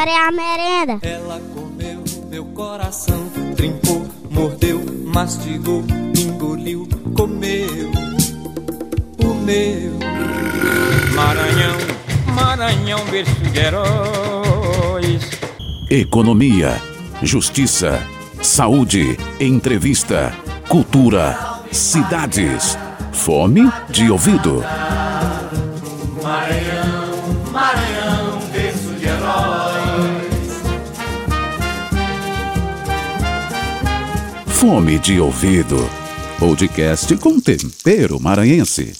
agora é a merenda. Ela comeu meu coração, trincou, mordeu, mastigou, engoliu, comeu o meu. Maranhão, Maranhão, berço de heróis. Economia, justiça, saúde, entrevista, cultura, cidades. Fome de ouvido. Fome de ouvido. Podcast com tempero maranhense.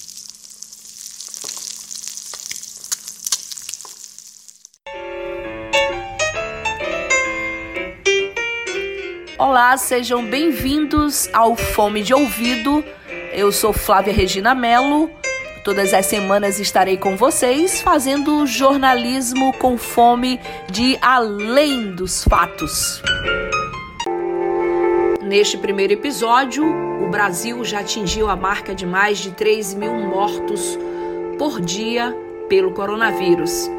Olá, sejam bem-vindos ao Fome de Ouvido. Eu sou Flávia Regina Mello. Todas as semanas estarei com vocês fazendo jornalismo com fome de além dos fatos. Neste primeiro episódio, o Brasil já atingiu a marca de mais de 3 mil mortos por dia pelo coronavírus.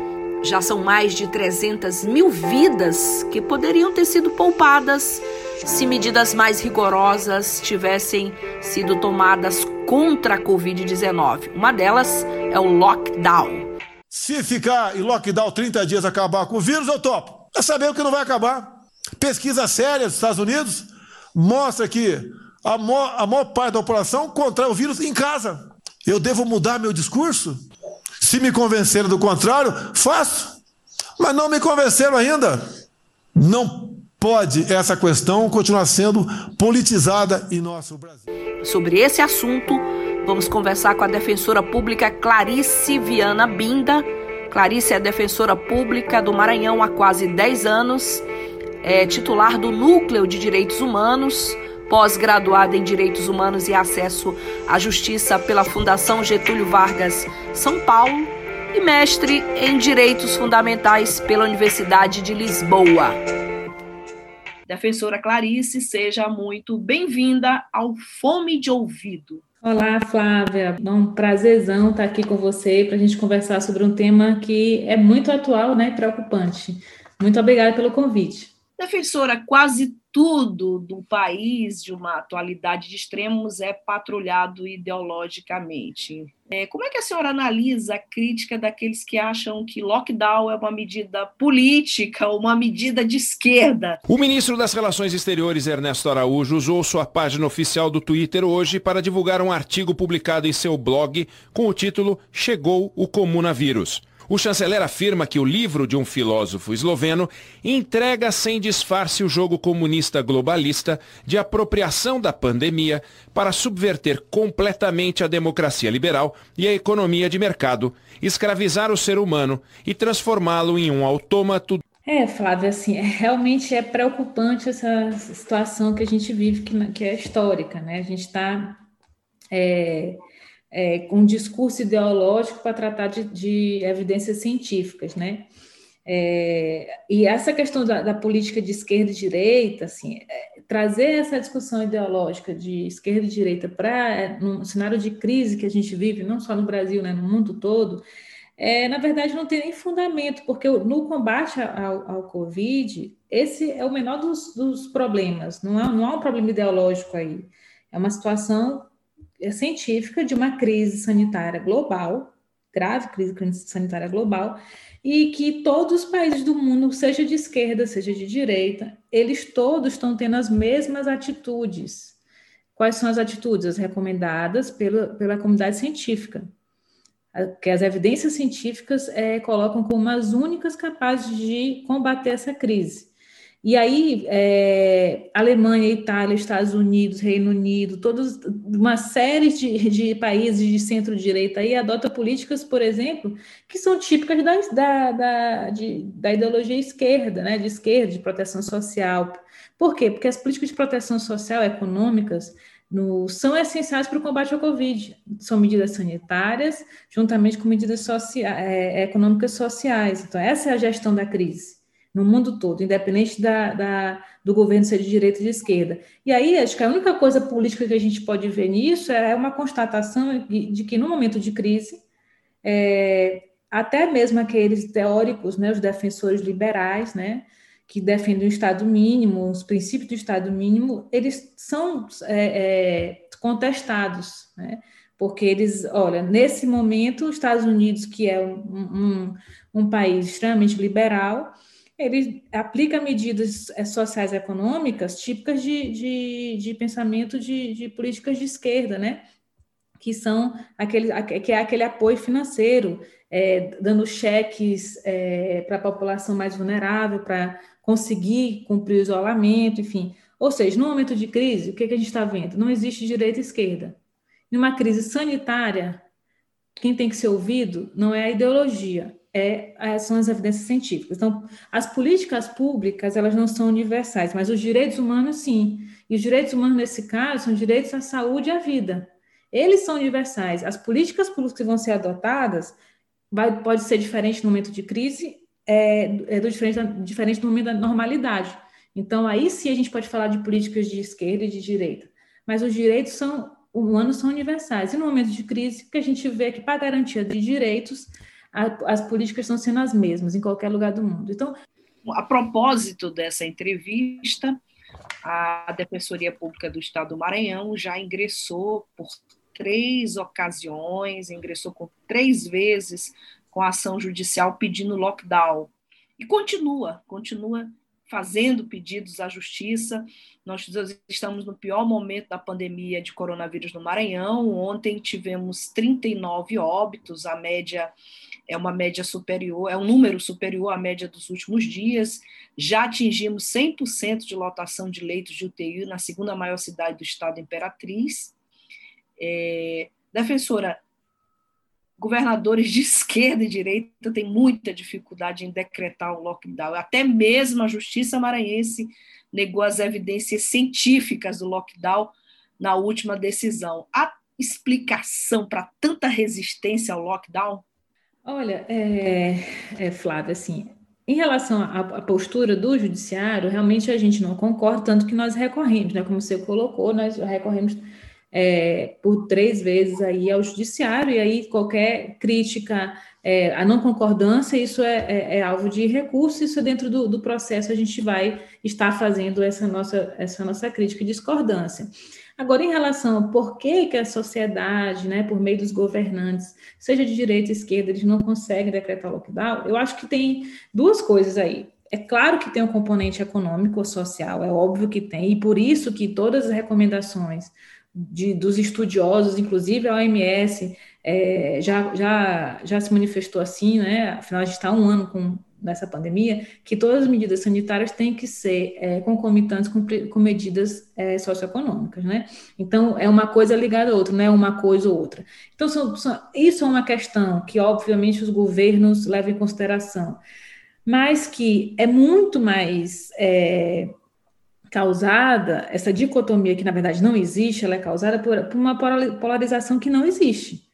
Já são mais de 300 mil vidas que poderiam ter sido poupadas se medidas mais rigorosas tivessem sido tomadas contra a Covid-19. Uma delas é o lockdown. Se ficar em lockdown 30 dias acabar com o vírus, eu topo. É saber que não vai acabar. Pesquisa séria dos Estados Unidos mostra que a maior, a maior parte da população contrai o vírus em casa. Eu devo mudar meu discurso? Se me convenceram do contrário, faço. Mas não me convenceram ainda. Não pode essa questão continuar sendo politizada em nosso Brasil. Sobre esse assunto, vamos conversar com a defensora pública Clarice Viana Binda. Clarice é defensora pública do Maranhão há quase 10 anos, é titular do Núcleo de Direitos Humanos, pós-graduada em Direitos Humanos e Acesso à Justiça pela Fundação Getúlio Vargas, São Paulo, e mestre em Direitos Fundamentais pela Universidade de Lisboa. Defensora Clarice, seja muito bem-vinda ao Fome de Ouvido. Olá, Flávia. É um prazerzão estar aqui com você para a gente conversar sobre um tema que é muito atual né, e preocupante. Muito obrigada pelo convite. Defensora, quase tudo do país de uma atualidade de extremos é patrulhado ideologicamente. É, como é que a senhora analisa a crítica daqueles que acham que lockdown é uma medida política, uma medida de esquerda? O ministro das Relações Exteriores, Ernesto Araújo, usou sua página oficial do Twitter hoje para divulgar um artigo publicado em seu blog com o título Chegou o Comunavírus. O chanceler afirma que o livro de um filósofo esloveno entrega sem disfarce o jogo comunista globalista de apropriação da pandemia para subverter completamente a democracia liberal e a economia de mercado, escravizar o ser humano e transformá-lo em um autômato é, Flávia, assim, é, realmente é preocupante essa situação que a gente vive, que, que é histórica, né? A gente está é, é, com um discurso ideológico para tratar de, de, evidências científicas, né? É, e essa questão da, da, política de esquerda e direita, assim, é, trazer essa discussão ideológica de esquerda e direita para é, um cenário de crise que a gente vive, não só no Brasil, né, no mundo todo, é, na verdade não tem nem fundamento, porque no combate ao, ao Covid, esse é o menor dos, dos problemas, não, é, não há um problema ideológico aí. É uma situação científica de uma crise sanitária global, grave crise sanitária global, e que todos os países do mundo, seja de esquerda, seja de direita, eles todos estão tendo as mesmas atitudes. Quais são as atitudes? As recomendadas pela, pela comunidade científica, que as evidências científicas é, colocam como as únicas capazes de combater essa crise. E aí, é, Alemanha, Itália, Estados Unidos, Reino Unido, todos, uma série de, de países de centro-direita aí adota políticas, por exemplo, que são típicas da, da, da, de, da ideologia esquerda, né, de esquerda, de proteção social. Por quê? Porque as políticas de proteção social econômicas no, são essenciais para o combate ao Covid. São medidas sanitárias, juntamente com medidas socia é, econômicas sociais. Então, essa é a gestão da crise no mundo todo, independente da, da, do governo ser de direita ou de esquerda. E aí, acho que a única coisa política que a gente pode ver nisso é uma constatação de, de que, no momento de crise, é, até mesmo aqueles teóricos, né, os defensores liberais, né, que defendem o Estado mínimo, os princípios do Estado mínimo, eles são é, é, contestados, né? porque eles, olha, nesse momento, os Estados Unidos, que é um, um, um país extremamente liberal, ele aplica medidas é, sociais e econômicas típicas de, de, de pensamento de, de políticas de esquerda, né? que são aquele, que é aquele apoio financeiro, é, dando cheques é, para a população mais vulnerável, para conseguir cumprir o isolamento, enfim. Ou seja, no momento de crise, o que, que a gente está vendo? Não existe direita e esquerda. Numa crise sanitária, quem tem que ser ouvido não é a ideologia, é, é, são as evidências científicas. Então, as políticas públicas, elas não são universais, mas os direitos humanos, sim. E os direitos humanos, nesse caso, são direitos à saúde e à vida. Eles são universais. As políticas públicas que vão ser adotadas vai, pode ser diferente no momento de crise é, é do diferente, diferente do momento da normalidade. Então, aí sim a gente pode falar de políticas de esquerda e de direita. Mas os direitos são humanos são universais. E no momento de crise, que a gente vê que, para garantia de direitos, a, as políticas estão sendo as mesmas em qualquer lugar do mundo. Então, a propósito dessa entrevista, a Defensoria Pública do Estado do Maranhão já ingressou por três ocasiões, ingressou com três vezes com ação judicial pedindo lockdown. E continua, continua fazendo pedidos à justiça. Nós estamos no pior momento da pandemia de coronavírus no Maranhão. Ontem tivemos 39 óbitos, a média é uma média superior, é um número superior à média dos últimos dias. Já atingimos 100% de lotação de leitos de UTI na segunda maior cidade do estado, Imperatriz. É, defensora, governadores de esquerda e direita têm muita dificuldade em decretar o lockdown. Até mesmo a justiça maranhense negou as evidências científicas do lockdown na última decisão. Há explicação para tanta resistência ao lockdown? Olha, é, é, Flávia, assim, em relação à, à, postura do judiciário, realmente a gente não concorda, tanto que nós recorremos, né? Como você colocou, nós recorremos é, por três vezes aí ao judiciário, e aí qualquer crítica é, a não concordância, isso é, é, é, alvo de recurso, isso é dentro do, do, processo a gente vai estar fazendo essa nossa, essa nossa crítica e discordância. Agora, em relação a por que, que a sociedade, né, por meio dos governantes, seja de direita ou esquerda, eles não conseguem decretar lockdown, eu acho que tem duas coisas aí. É claro que tem um componente econômico social, é óbvio que tem, e por isso que todas as recomendações de, dos estudiosos, inclusive a OMS, é, já, já, já se manifestou assim, né? Afinal, a gente está um ano com nessa pandemia, que todas as medidas sanitárias têm que ser é, concomitantes com, com medidas é, socioeconômicas, né? Então, é uma coisa ligada à outra, não é uma coisa ou outra. Então, são, são, isso é uma questão que, obviamente, os governos levam em consideração, mas que é muito mais é, causada, essa dicotomia que na verdade não existe, ela é causada por, por uma polarização que não existe.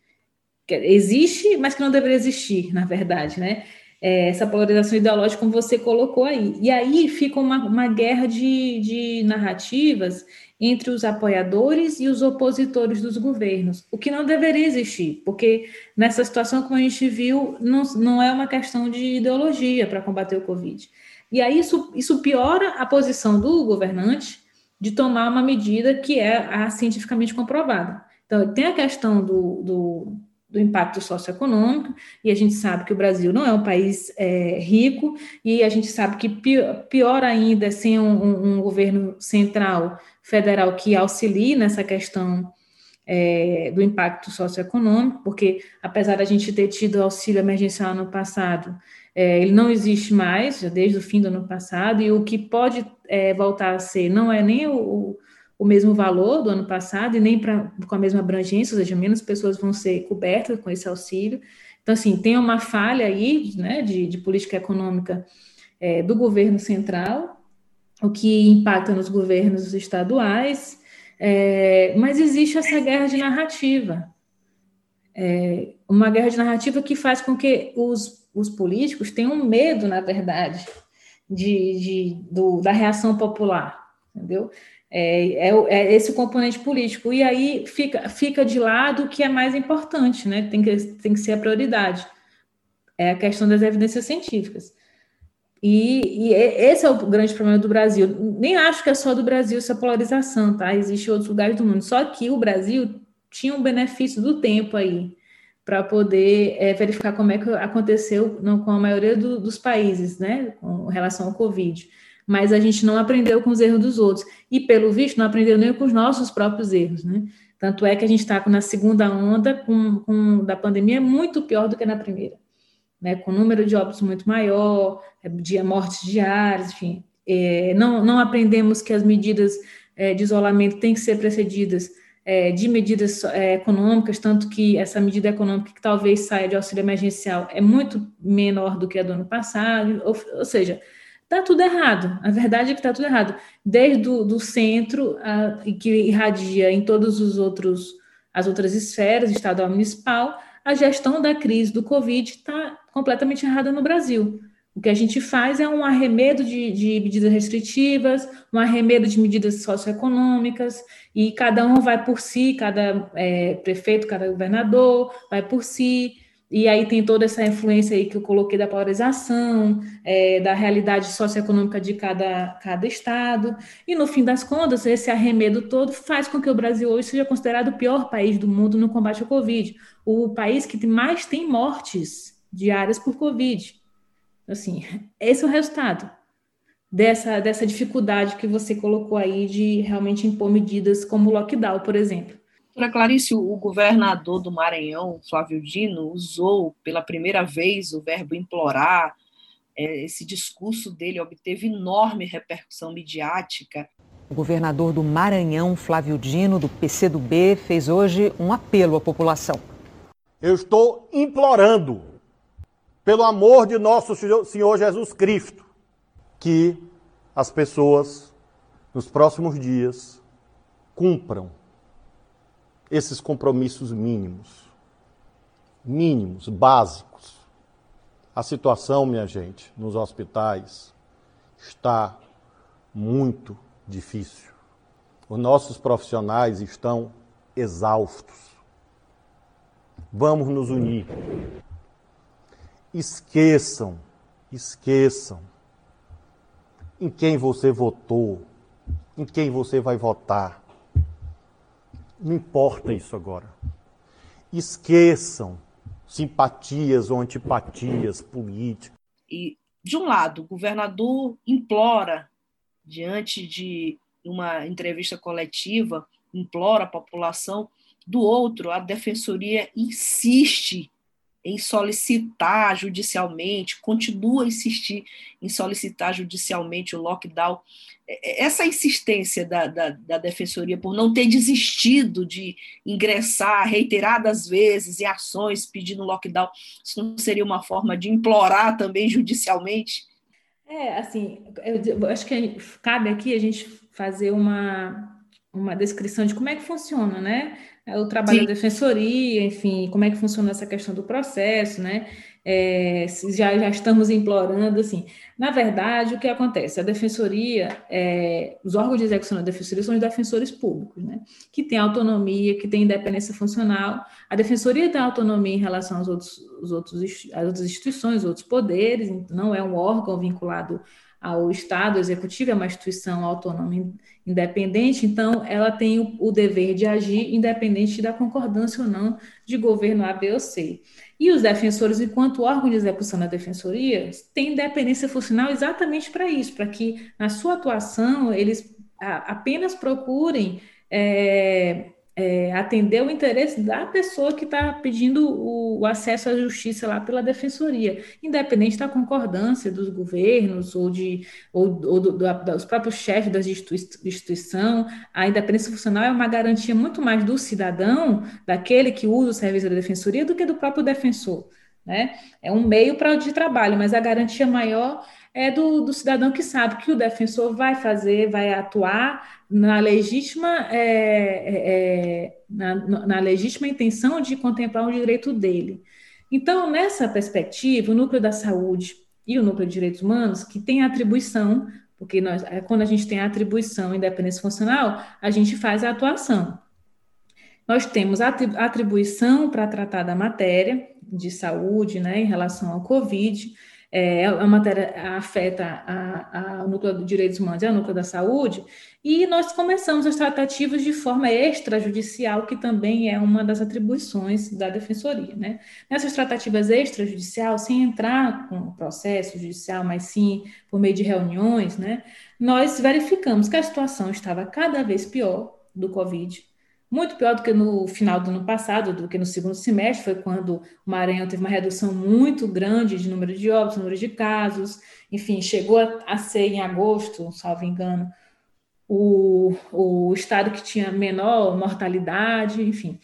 Existe, mas que não deveria existir, na verdade, né? É, essa polarização ideológica, como você colocou aí. E aí fica uma, uma guerra de, de narrativas entre os apoiadores e os opositores dos governos, o que não deveria existir, porque nessa situação, como a gente viu, não, não é uma questão de ideologia para combater o Covid. E aí isso, isso piora a posição do governante de tomar uma medida que é a cientificamente comprovada. Então, tem a questão do, do, do impacto socioeconômico, e a gente sabe que o Brasil não é um país é, rico, e a gente sabe que pior, pior ainda é sem um, um, governo central, federal, que auxilie nessa questão é, do impacto socioeconômico, porque apesar da gente ter tido auxílio emergencial no passado, é, ele não existe mais, já desde o fim do ano passado, e o que pode é, voltar a ser não é nem o, o mesmo valor do ano passado e nem pra, com a mesma abrangência, ou seja, menos pessoas vão ser cobertas com esse auxílio. Então, assim, tem uma falha aí né, de, de política econômica é, do governo central, o que impacta nos governos estaduais, é, mas existe essa guerra de narrativa. É, uma guerra de narrativa que faz com que os os políticos um medo, na verdade, de, de do, da reação popular, entendeu? É, é, é, esse componente político. E aí fica, fica de lado o que é mais importante, né? Tem que, tem que ser a prioridade. é a questão das evidências científicas. E, e, esse é o grande problema do Brasil. Nem acho que é só do Brasil essa polarização, tá? Existem outros lugares do mundo. Só que o Brasil tinha um benefício do tempo aí para poder é, verificar como é que aconteceu não, com a maioria do, dos países, né, com relação ao Covid. Mas a gente não aprendeu com os erros dos outros. E, pelo visto, não aprendeu nem com os nossos próprios erros, né? Tanto é que a gente está na segunda onda com, com, da pandemia muito pior do que na primeira né, com número de óbitos muito maior, é, de mortes diárias, enfim. É, não, não aprendemos que as medidas é, de isolamento têm que ser precedidas é, de medidas é, econômicas, tanto que essa medida econômica que talvez saia de auxílio emergencial é muito menor do que a do ano passado, ou, ou seja, está tudo errado. A verdade é que está tudo errado. Desde o do centro, a, que irradia em todos os outros as outras esferas, estadual municipal, a gestão da crise do Covid está completamente errada no Brasil. O que a gente faz é um arremedo de, de, medidas restritivas, um arremedo de medidas socioeconômicas, e cada um vai por si, cada é, prefeito, cada governador vai por si, e aí tem toda essa influência aí que eu coloquei da polarização, é, da realidade socioeconômica de cada, cada estado. E no fim das contas, esse arremedo todo faz com que o Brasil hoje seja considerado o pior país do mundo no combate ao Covid. O país que mais tem mortes diárias por Covid. Assim, esse é o resultado dessa, dessa dificuldade que você colocou aí de realmente impor medidas como o lockdown, por exemplo. Doutora Clarice, o governador do Maranhão, Flávio Dino, usou pela primeira vez o verbo implorar. É, esse discurso dele obteve enorme repercussão midiática. O governador do Maranhão, Flávio Dino, do PCdoB, fez hoje um apelo à população. Eu estou implorando, pelo amor de nosso Senhor Jesus Cristo, que as pessoas, nos próximos dias, cumpram esses compromissos mínimos. Mínimos, básicos. A situação, minha gente, nos hospitais está muito difícil. Os nossos profissionais estão exaustos. Vamos nos unir. Esqueçam, esqueçam em quem você votou, em quem você vai votar. Não importa isso agora. Esqueçam simpatias ou antipatias políticas. E, de um lado, o governador implora, diante de uma entrevista coletiva, implora a população, do outro, a defensoria insiste em solicitar judicialmente, continua a insistir em solicitar judicialmente o lockdown. É, é, essa insistência da, da, da, Defensoria por não ter desistido de ingressar reiteradas vezes em ações pedindo lockdown, isso não seria uma forma de implorar também judicialmente? É, assim, eu acho que cabe aqui a gente fazer uma, uma descrição de como é que funciona, né? O trabalho Sim. da defensoria, enfim, como é que funciona essa questão do processo, né? É, já, já estamos implorando, assim. Na verdade, o que acontece? A defensoria, é, os órgãos de execução da defensoria são os defensores públicos, né? Que têm autonomia, que têm independência funcional. A defensoria tem autonomia em relação aos outros, os outros, às outras instituições, outros poderes, não é um órgão vinculado ao Estado executivo, é uma instituição autônoma independente, então ela tem o, o, dever de agir independente da concordância ou não de governo A, B ou C. E os defensores, enquanto órgão de execução da defensoria, têm independência funcional exatamente para isso, para que na sua atuação eles a, apenas procurem é, é, atender o interesse da pessoa que está pedindo o, o, acesso à justiça lá pela defensoria, independente da concordância dos governos ou, de, ou, ou do, do, dos próprios chefes da instituição, a independência funcional é uma garantia muito mais do cidadão, daquele que usa o serviço da defensoria, do que do próprio defensor. Né? É um meio para de trabalho, mas a garantia maior é do, do cidadão que sabe que o defensor vai fazer, vai atuar na legítima, é, é, é na, na legítima intenção de contemplar o direito dele. Então, nessa perspectiva, o núcleo da saúde e o núcleo de direitos humanos, que tem atribuição, porque nós, é, quando a gente tem atribuição independência funcional, a gente faz a atuação. Nós temos atribuição para tratar da matéria, de saúde, né, em relação ao Covid. É, a matéria afeta a, a, o núcleo de direitos humanos e a núcleo da saúde, e nós começamos as tratativas de forma extrajudicial, que também é uma das atribuições da defensoria. Né? Nessas tratativas extrajudicial, sem entrar com o processo judicial, mas sim por meio de reuniões, né, nós verificamos que a situação estava cada vez pior do Covid, muito pior do que no final do ano passado, do que no segundo semestre, foi quando o Maranhão teve uma redução muito grande de número de óbitos, número de casos, enfim, chegou a, a ser em agosto, salvo engano, o, o estado que tinha menor mortalidade, enfim.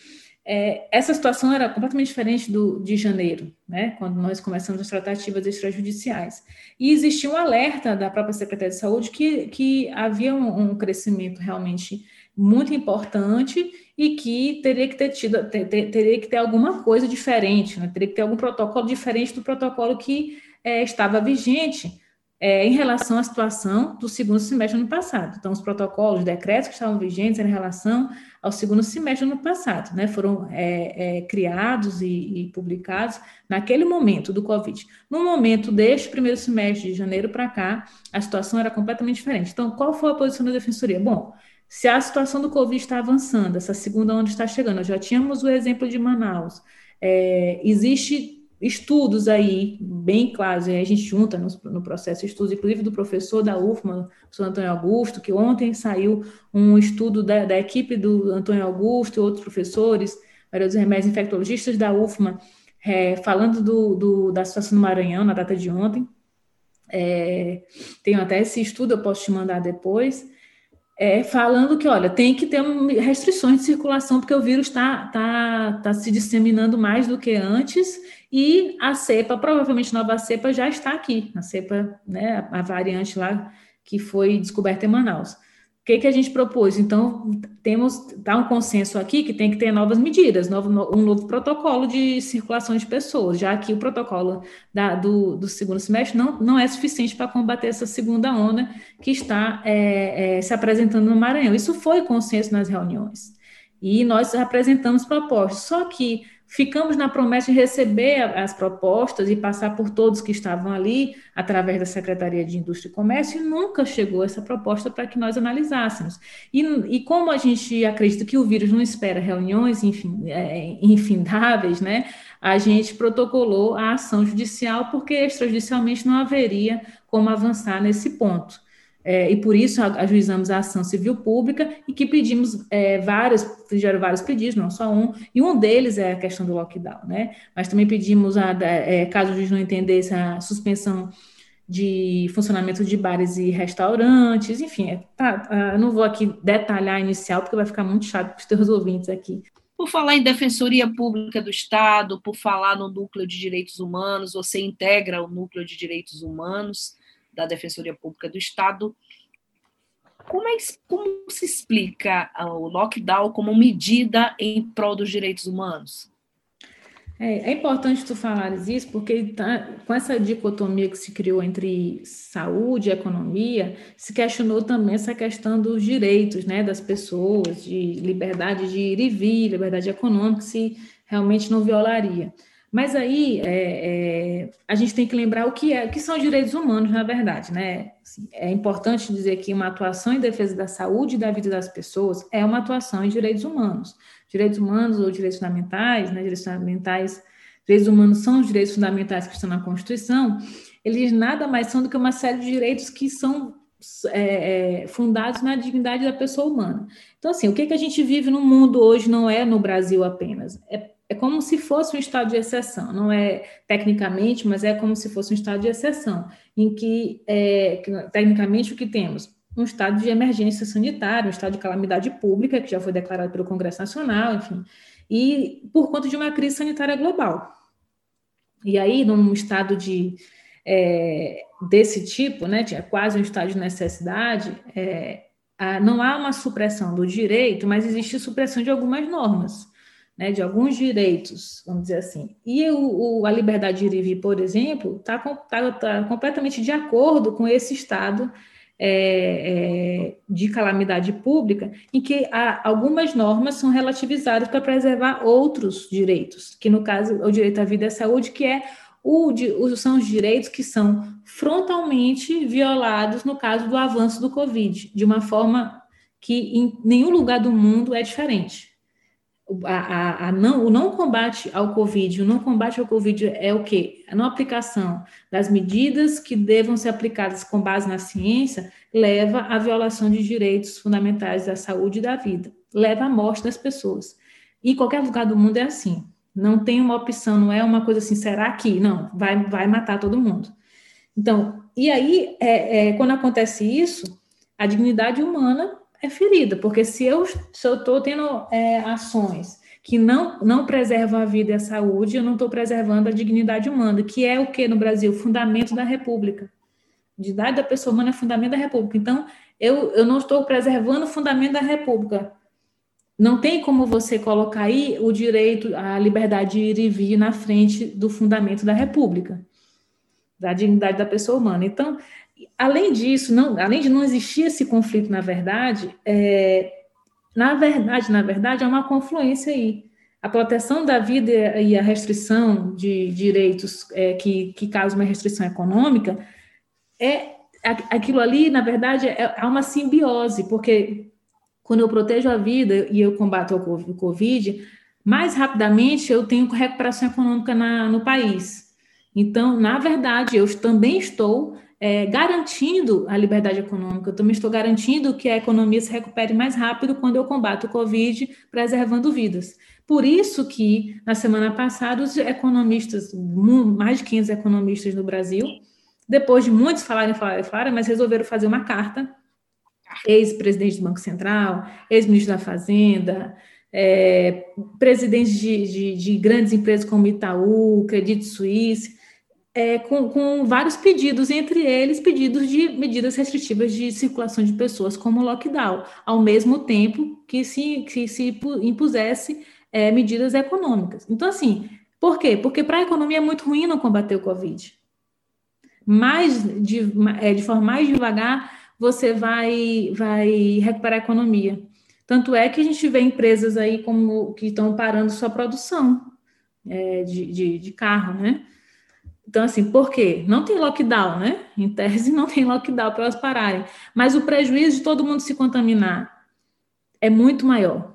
É, essa situação era completamente diferente do, de janeiro, né, quando nós começamos as tratativas extrajudiciais. E existia um alerta da própria Secretaria de Saúde que, que havia um, um crescimento realmente muito importante e que teria que ter tido, ter, ter, teria que ter alguma coisa diferente, né? teria que ter algum protocolo diferente do protocolo que é, estava vigente é, em relação à situação do segundo semestre do ano passado. Então, os protocolos, os decretos que estavam vigentes em relação ao segundo semestre do ano passado, né? Foram é, é, criados e, e, publicados naquele momento do Covid. No momento deste primeiro semestre, de janeiro para cá, a situação era completamente diferente. Então, qual foi a posição da Defensoria? Bom, se a situação do Covid está avançando, essa segunda onda está chegando, já tínhamos o exemplo de Manaus, é, existe estudos aí bem claros, a gente junta no, no, processo estudos, inclusive do professor da UFMA, professor Antônio Augusto, que ontem saiu um estudo da, da equipe do Antônio Augusto e outros professores, Maria dos Remédios infectologistas da UFMA, é, falando do, do, da situação no Maranhão, na data de ontem. É, tenho até esse estudo, eu posso te mandar depois é, falando que, olha, tem que ter restrições de circulação, porque o vírus está tá, tá se disseminando mais do que antes, e a cepa, provavelmente nova cepa, já está aqui, a cepa, né, a variante lá que foi descoberta em Manaus. O que, que a gente propôs? Então, temos tá um consenso aqui que tem que ter novas medidas, novo, um novo protocolo de circulação de pessoas, já que o protocolo da, do, do, segundo semestre não, não é suficiente para combater essa segunda onda que está é, é, se apresentando no Maranhão. Isso foi consenso nas reuniões. E nós apresentamos propostas. Só que ficamos na promessa de receber as propostas e passar por todos que estavam ali, através da Secretaria de Indústria e Comércio, e nunca chegou essa proposta para que nós analisássemos. E, e, como a gente acredita que o vírus não espera reuniões enfim, é, infindáveis, né, a gente protocolou a ação judicial, porque extrajudicialmente não haveria como avançar nesse ponto é, e por isso ajuizamos a ação civil pública e que pedimos é, vários, fizeram vários pedidos, não só um, e um deles é a questão do lockdown, né? Mas também pedimos, a, é, caso o juiz não entendesse, a suspensão de funcionamento de bares e restaurantes, enfim, é, tá, eu não vou aqui detalhar inicial, porque vai ficar muito chato para os teus ouvintes aqui. Por falar em Defensoria Pública do Estado, por falar no Núcleo de Direitos Humanos, você integra o Núcleo de Direitos Humanos, da Defensoria Pública do Estado. Como, é, como se explica o lockdown como medida em prol dos direitos humanos? É, é, importante tu falares isso, porque tá, com essa dicotomia que se criou entre saúde e economia, se questionou também essa questão dos direitos né, das pessoas, de liberdade de ir e vir, liberdade econômica, se realmente não violaria. Mas aí é, é, a gente tem que lembrar o que, é, o que são direitos humanos, na verdade, né? Assim, é importante dizer que uma atuação em defesa da saúde e da vida das pessoas é uma atuação em direitos humanos. Direitos humanos ou direitos fundamentais, né? Direitos fundamentais, direitos humanos são os direitos fundamentais que estão na Constituição, eles nada mais são do que uma série de direitos que são é, é, fundados na dignidade da pessoa humana. Então, assim, o que, que a gente vive no mundo hoje não é no Brasil apenas, é é como se fosse um estado de exceção, não é tecnicamente, mas é como se fosse um estado de exceção, em que, é, que tecnicamente, o que temos? Um estado de emergência sanitária, um estado de calamidade pública, que já foi declarado pelo Congresso Nacional, enfim, e por conta de uma crise sanitária global. E aí, num estado de é, desse tipo, né, de quase um estado de necessidade, é, não há uma supressão do direito, mas existe supressão de algumas normas né, de alguns direitos, vamos dizer assim. E o, o a liberdade de ir e vir, por exemplo, está tá, tá completamente de acordo com esse estado é, é, de calamidade pública, em que algumas normas são relativizadas para preservar outros direitos, que no caso o direito à vida e à saúde, que é o, são os direitos que são frontalmente violados no caso do avanço do Covid, de uma forma que em nenhum lugar do mundo é diferente. A, a, não, o não combate ao Covid, o não combate ao Covid é o quê? A não aplicação das medidas que devam ser aplicadas com base na ciência leva à violação de direitos fundamentais da saúde e da vida, leva à morte das pessoas. E em qualquer lugar do mundo é assim. Não tem uma opção, não é uma coisa assim, será que? Não, vai, vai matar todo mundo. Então, e aí, é, é, quando acontece isso, a dignidade humana é ferida, porque se eu estou tendo é, ações que não, não preservam a vida e a saúde, eu não estou preservando a dignidade humana, que é o que no Brasil? Fundamento da República. A dignidade da pessoa humana é fundamento da República. Então, eu, eu não estou preservando o fundamento da República. Não tem como você colocar aí o direito à liberdade de ir e vir na frente do fundamento da República, da dignidade da pessoa humana. Então, além disso, não, além de não existir esse conflito na verdade, é, na verdade, na verdade, é uma confluência aí. A proteção da vida e a restrição de direitos é, que, que causam uma restrição econômica é aquilo ali, na verdade, é, é uma simbiose, porque quando eu protejo a vida e eu combato o Covid, mais rapidamente eu tenho recuperação econômica na, no país. Então, na verdade, eu também estou é, garantindo a liberdade econômica, eu também estou garantindo que a economia se recupere mais rápido quando eu combato o Covid, preservando vidas. Por isso que, na semana passada, os economistas, mais de 15 economistas no Brasil, depois de muitos falarem, falarem, falarem, mas resolveram fazer uma carta. Ex-presidente do Banco Central, ex-ministro da Fazenda, é, presidentes de, de, de, grandes empresas como Itaú, Credit Suisse, é, com, com, vários pedidos, entre eles pedidos de medidas restritivas de circulação de pessoas, como lockdown, ao mesmo tempo que se, que se impusesse é, medidas econômicas. Então, assim, por quê? Porque para a economia é muito ruim não combater o Covid. Mais de, é, de forma mais devagar, você vai, vai recuperar a economia. Tanto é que a gente vê empresas aí como que estão parando sua produção é, de, de, de, carro, né? Então, assim, por quê? Não tem lockdown, né? Em tese, não tem lockdown para elas pararem. Mas o prejuízo de todo mundo se contaminar é muito maior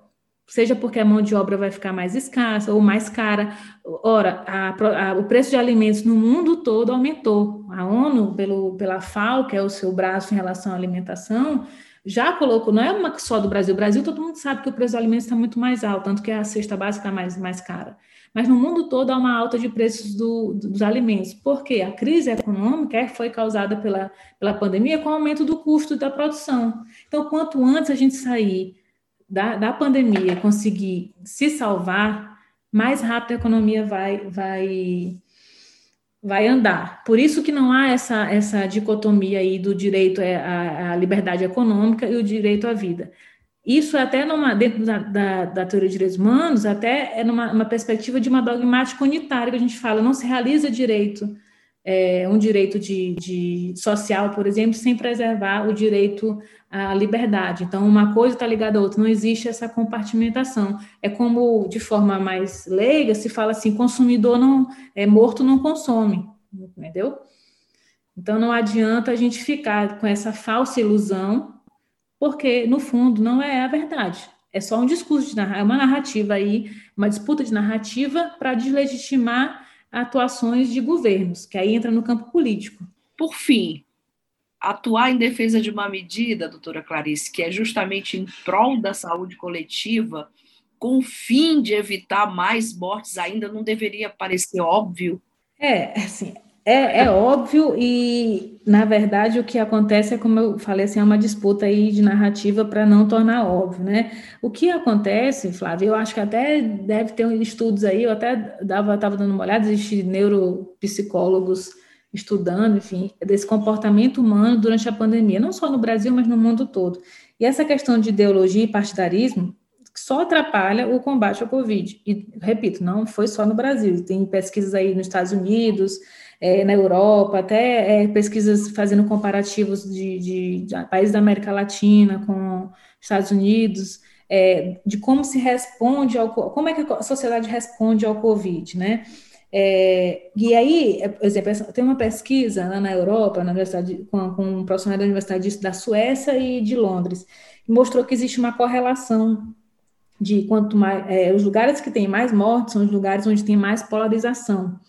seja porque a mão de obra vai ficar mais escassa ou mais cara. Ora, a, a, o preço de alimentos no mundo todo aumentou. A ONU, pelo, pela FAO, que é o seu braço em relação à alimentação, já colocou, não é uma só do Brasil. O Brasil, todo mundo sabe que o preço dos alimentos está muito mais alto, tanto que a cesta básica está mais, mais cara. Mas no mundo todo há uma alta de preços do, dos alimentos. Por quê? A crise econômica foi causada pela, pela pandemia com o aumento do custo da produção. Então, quanto antes a gente sair da, da pandemia conseguir se salvar, mais rápido a economia vai, vai, vai andar. Por isso que não há essa, essa dicotomia aí do direito à, à liberdade econômica e o direito à vida. Isso é até numa, dentro da, da, da, teoria de direitos humanos, até é numa perspectiva de uma dogmática unitária que a gente fala, não se realiza direito, é, um direito de, de social, por exemplo, sem preservar o direito a liberdade. Então, uma coisa está ligada à outra, não existe essa compartimentação. É como, de forma mais leiga, se fala assim: consumidor não é morto, não consome, entendeu? Então, não adianta a gente ficar com essa falsa ilusão, porque, no fundo, não é a verdade. É só um discurso, de é uma narrativa aí, uma disputa de narrativa para deslegitimar atuações de governos, que aí entra no campo político. Por fim, atuar em defesa de uma medida, doutora Clarice, que é justamente em prol da saúde coletiva, com o fim de evitar mais mortes, ainda não deveria parecer óbvio? É, assim, é, é, óbvio e, na verdade, o que acontece é, como eu falei, assim, é uma disputa aí de narrativa para não tornar óbvio, né? O que acontece, Flávio, eu acho que até deve ter estudos aí, eu até estava dando uma olhada, existem neuropsicólogos estudando, enfim, desse comportamento humano durante a pandemia, não só no Brasil, mas no mundo todo. E essa questão de ideologia e partidarismo só atrapalha o combate ao Covid. E, repito, não foi só no Brasil, tem pesquisas aí nos Estados Unidos, é, na Europa, até é, pesquisas fazendo comparativos de, de, de, países da América Latina com Estados Unidos, é, de como se responde ao como é que a sociedade responde ao Covid, né? É, e aí, por exemplo, tem uma pesquisa lá na Europa, na universidade, com, com um profissional da Universidade da Suécia e de Londres, que mostrou que existe uma correlação de quanto mais é, os lugares que têm mais mortes são os lugares onde tem mais polarização,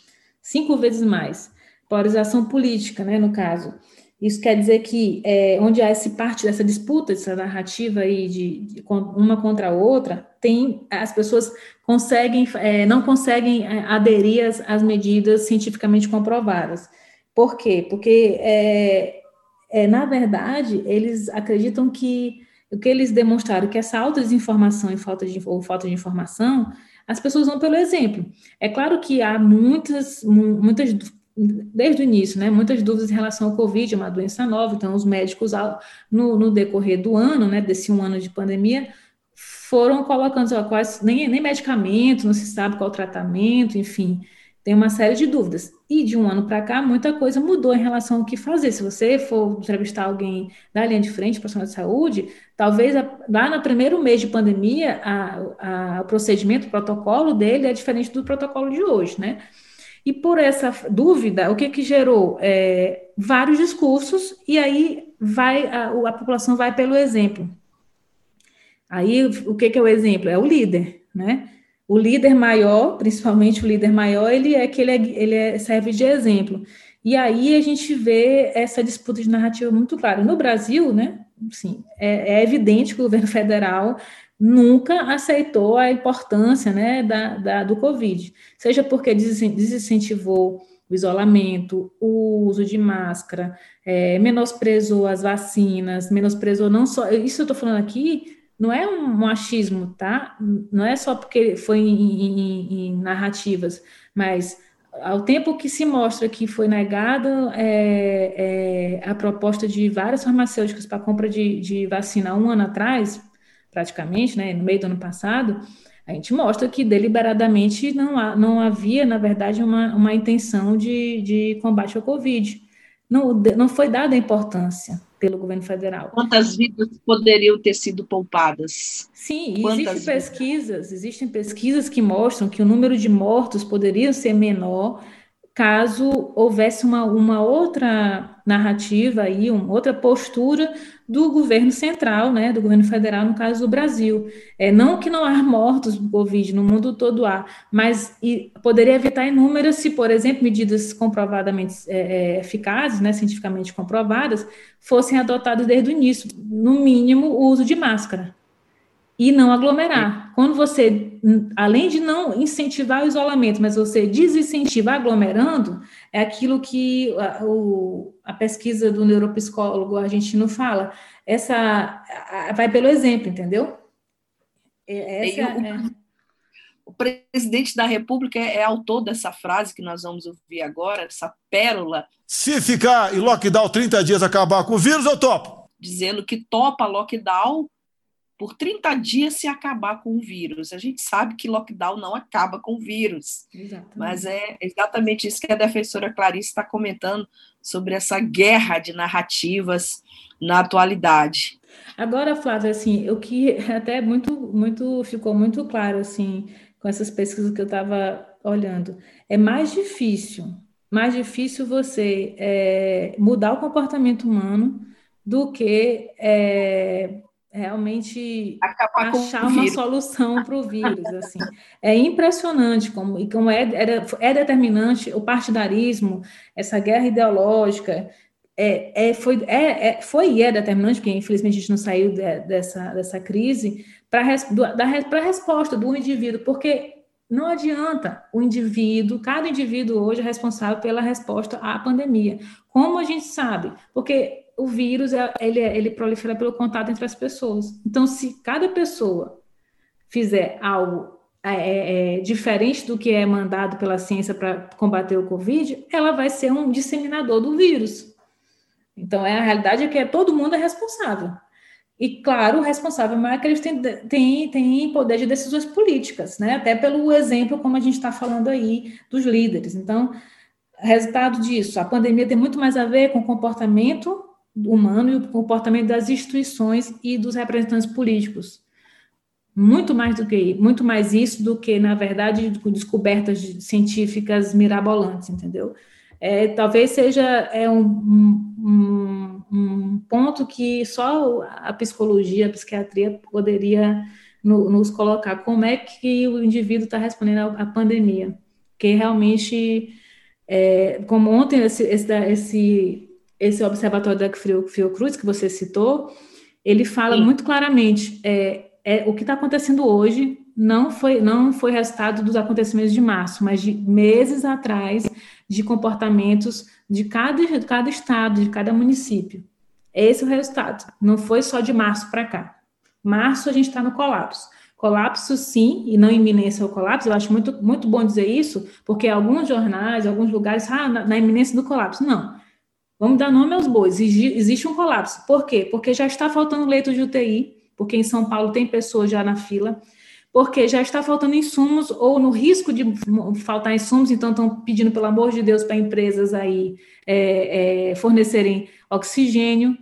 cinco vezes mais polarização política, né, no caso. Isso quer dizer que é, onde há esse parte dessa disputa, essa narrativa aí de, de uma contra a outra, tem as pessoas conseguem é, não conseguem é, aderir às, às, medidas cientificamente comprovadas. Por quê? Porque é, é, na verdade eles acreditam que o que eles demonstraram que essa alta desinformação e falta de, ou falta de informação, as pessoas vão pelo exemplo. É claro que há muitas, muitas desde o início, né, muitas dúvidas em relação ao Covid, é uma doença nova, então os médicos, no, no decorrer do ano, né, desse um ano de pandemia, foram colocando quase, nem, nem medicamento, não se sabe qual tratamento, enfim, tem uma série de dúvidas. E de um ano para cá, muita coisa mudou em relação ao que fazer. Se você for entrevistar alguém da linha de frente, profissional de saúde, talvez lá no primeiro mês de pandemia, a, a, o procedimento, o protocolo dele é diferente do protocolo de hoje, né? E por essa dúvida, o que que gerou? É, vários discursos, e aí vai a, a população vai pelo exemplo. Aí, o que, que é o exemplo? É o líder, né? O líder maior, principalmente o líder maior, ele é que ele, é, ele é, serve de exemplo. E aí a gente vê essa disputa de narrativa muito clara. No Brasil, né, sim, é, é, evidente que o governo federal nunca aceitou a importância né, da, da, do Covid, seja porque desincentivou o isolamento, o uso de máscara, é, menosprezou as vacinas, menosprezou não só. Isso eu estou falando aqui não é um machismo, tá? Não é só porque foi em, em, em narrativas, mas ao tempo que se mostra que foi negada é, é, a proposta de várias farmacêuticas para compra de, de vacina um ano atrás, praticamente, né, no meio do ano passado, a gente mostra que deliberadamente não, há, não havia, na verdade, uma, uma intenção de, de combate ao Covid. Não, não foi dada importância pelo governo federal. Quantas vidas poderiam ter sido poupadas? Sim, existem pesquisas, existem pesquisas que mostram que o número de mortos poderia ser menor caso houvesse uma, uma outra narrativa aí, uma outra postura do governo central, né, do governo federal, no caso do Brasil. É, não que não há mortos do Covid, no mundo todo há, mas e, poderia evitar inúmeras se, por exemplo, medidas comprovadamente é, é, eficazes, né, cientificamente comprovadas, fossem adotadas desde o início, no mínimo o uso de máscara e não aglomerar. Quando você, além de não incentivar o isolamento, mas você desincentiva aglomerando, é aquilo que a, o, a pesquisa do neuropsicólogo argentino fala. Essa a, vai pelo exemplo, entendeu? É, essa, o, é... o presidente da República é, é autor dessa frase que nós vamos ouvir agora, essa pérola. Se ficar em lockdown 30 dias acabar com o vírus, eu topo. Dizendo que topa lockdown por 30 dias se acabar com o vírus. A gente sabe que lockdown não acaba com o vírus, exatamente. mas é exatamente isso que a defensora Clarice está comentando sobre essa guerra de narrativas na atualidade. Agora, Flávia, assim, o que até muito, muito ficou muito claro assim com essas pesquisas que eu estava olhando, é mais difícil, mais difícil você é, mudar o comportamento humano do que é, realmente Acabar achar uma solução para o vírus. Assim. É impressionante como, e como é, é, é, determinante o partidarismo, essa guerra ideológica, é, é, foi, é, é, foi e é determinante, porque infelizmente a gente não saiu de, dessa, dessa crise, para a resposta do indivíduo, porque não adianta o indivíduo, cada indivíduo hoje é responsável pela resposta à pandemia. Como a gente sabe? Porque o vírus é, ele, ele prolifera pelo contato entre as pessoas. Então, se cada pessoa fizer algo é, é, é diferente do que é mandado pela ciência para combater o Covid, ela vai ser um disseminador do vírus. Então, é, a realidade é que é, todo mundo é responsável. E, claro, o responsável maior é têm, têm, têm poder de decisões políticas, né? até pelo exemplo, como a gente está falando aí, dos líderes. Então, resultado disso, a pandemia tem muito mais a ver com comportamento humano e o comportamento das instituições e dos representantes políticos. Muito mais do que muito mais isso do que, na verdade, descobertas científicas mirabolantes, entendeu? É, talvez seja é um, um, um, ponto que só a psicologia, a psiquiatria poderia no, nos colocar. Como é que o indivíduo está respondendo à, pandemia? Que realmente, é, como ontem esse, esse, esse, esse observatório da Fiocruz que você citou, ele fala Sim. muito claramente é, é, o que está acontecendo hoje não foi, não foi resultado dos acontecimentos de março, mas de meses atrás, de comportamentos de cada, de cada estado, de cada município. Esse é o resultado. Não foi só de março para cá. Março a gente está no colapso. Colapso, sim, e não iminência ao colapso. Eu acho muito, muito bom dizer isso, porque alguns jornais, alguns lugares, ah, na, na iminência do colapso. Não. Vamos dar nome aos bois. Existe um colapso. Por quê? Porque já está faltando leito de UTI, porque em São Paulo tem pessoas já na fila, porque já está faltando insumos ou no risco de faltar insumos, então estão pedindo, pelo amor de Deus, para empresas aí é, é, fornecerem oxigênio.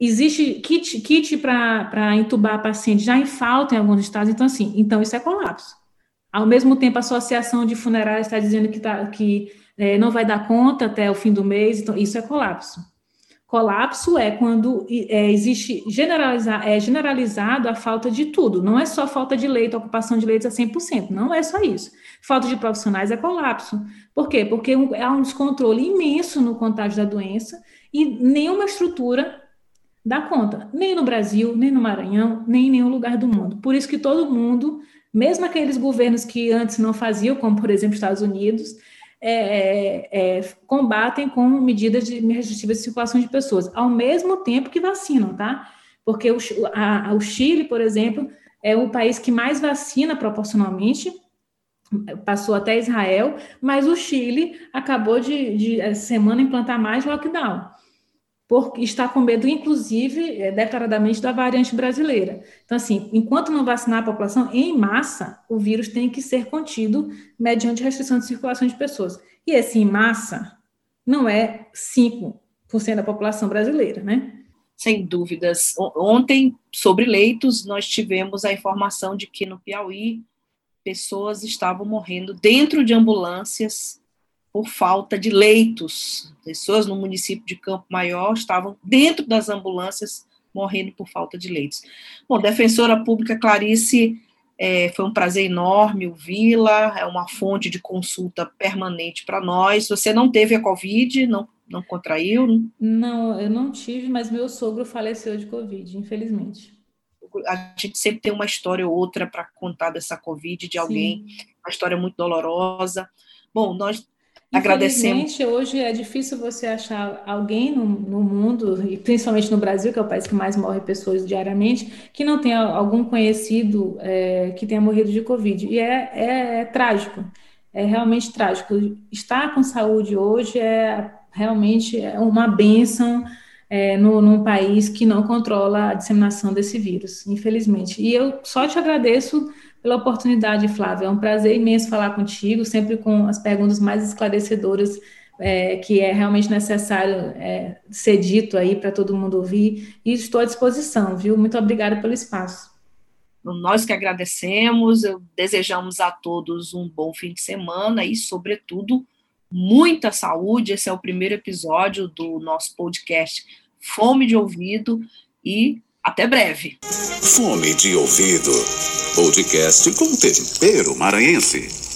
Existe kit, kit para entubar paciente já em falta em alguns estados, então assim, então isso é colapso. Ao mesmo tempo, a Associação de Funerárias está dizendo que, tá, que é, não vai dar conta até o fim do mês, então isso é colapso. Colapso é quando é, existe generalizar, é generalizado a falta de tudo. Não é só falta de leito, ocupação de leitos a 100%. Não é só isso. Falta de profissionais é colapso. Por quê? Porque há um descontrole imenso no contágio da doença e nenhuma estrutura dá conta. Nem no Brasil, nem no Maranhão, nem em nenhum lugar do mundo. Por isso que todo mundo, mesmo aqueles governos que antes não faziam, como por exemplo Estados Unidos, é, é, é, combatem com medidas de restritivas de circulação de pessoas, ao mesmo tempo que vacinam, tá? Porque o, a, o Chile, por exemplo, é o país que mais vacina proporcionalmente, passou até Israel, mas o Chile acabou de, de semana implantar mais lockdown porque está com medo, inclusive, é, declaradamente, da variante brasileira. Então, assim, enquanto não vacinar a população em massa, o vírus tem que ser contido mediante restrição de circulação de pessoas. E esse em massa não é 5% da população brasileira, né? Sem dúvidas. Ontem, sobre leitos, nós tivemos a informação de que no Piauí pessoas estavam morrendo dentro de ambulâncias por falta de leitos. Pessoas no município de Campo Maior estavam dentro das ambulâncias morrendo por falta de leitos. Bom, defensora pública Clarice, é, foi um prazer enorme ouvi-la, é uma fonte de consulta permanente para nós. Você não teve a Covid, não, não contraiu? Não, eu não tive, mas meu sogro faleceu de Covid, infelizmente. A gente sempre tem uma história ou outra para contar dessa Covid, de alguém, Sim. uma história muito dolorosa. Bom, nós Agradecemos. hoje é difícil você achar alguém no, no, mundo, e principalmente no Brasil, que é o país que mais morre pessoas diariamente, que não tenha algum conhecido é, que tenha morrido de Covid. E é, é, é, trágico, é realmente trágico. Estar com saúde hoje é realmente é uma bênção é, no, num país que não controla a disseminação desse vírus, infelizmente. E eu só te agradeço pela oportunidade, Flávia. É um prazer imenso falar contigo, sempre com as perguntas mais esclarecedoras é, que é realmente necessário é, ser dito aí para todo mundo ouvir. E estou à disposição, viu? Muito obrigada pelo espaço. Nós que agradecemos, desejamos a todos um bom fim de semana e, sobretudo, muita saúde. Esse é o primeiro episódio do nosso podcast Fome de Ouvido e até breve. Fome de ouvido. Podcast com tempero maranhense.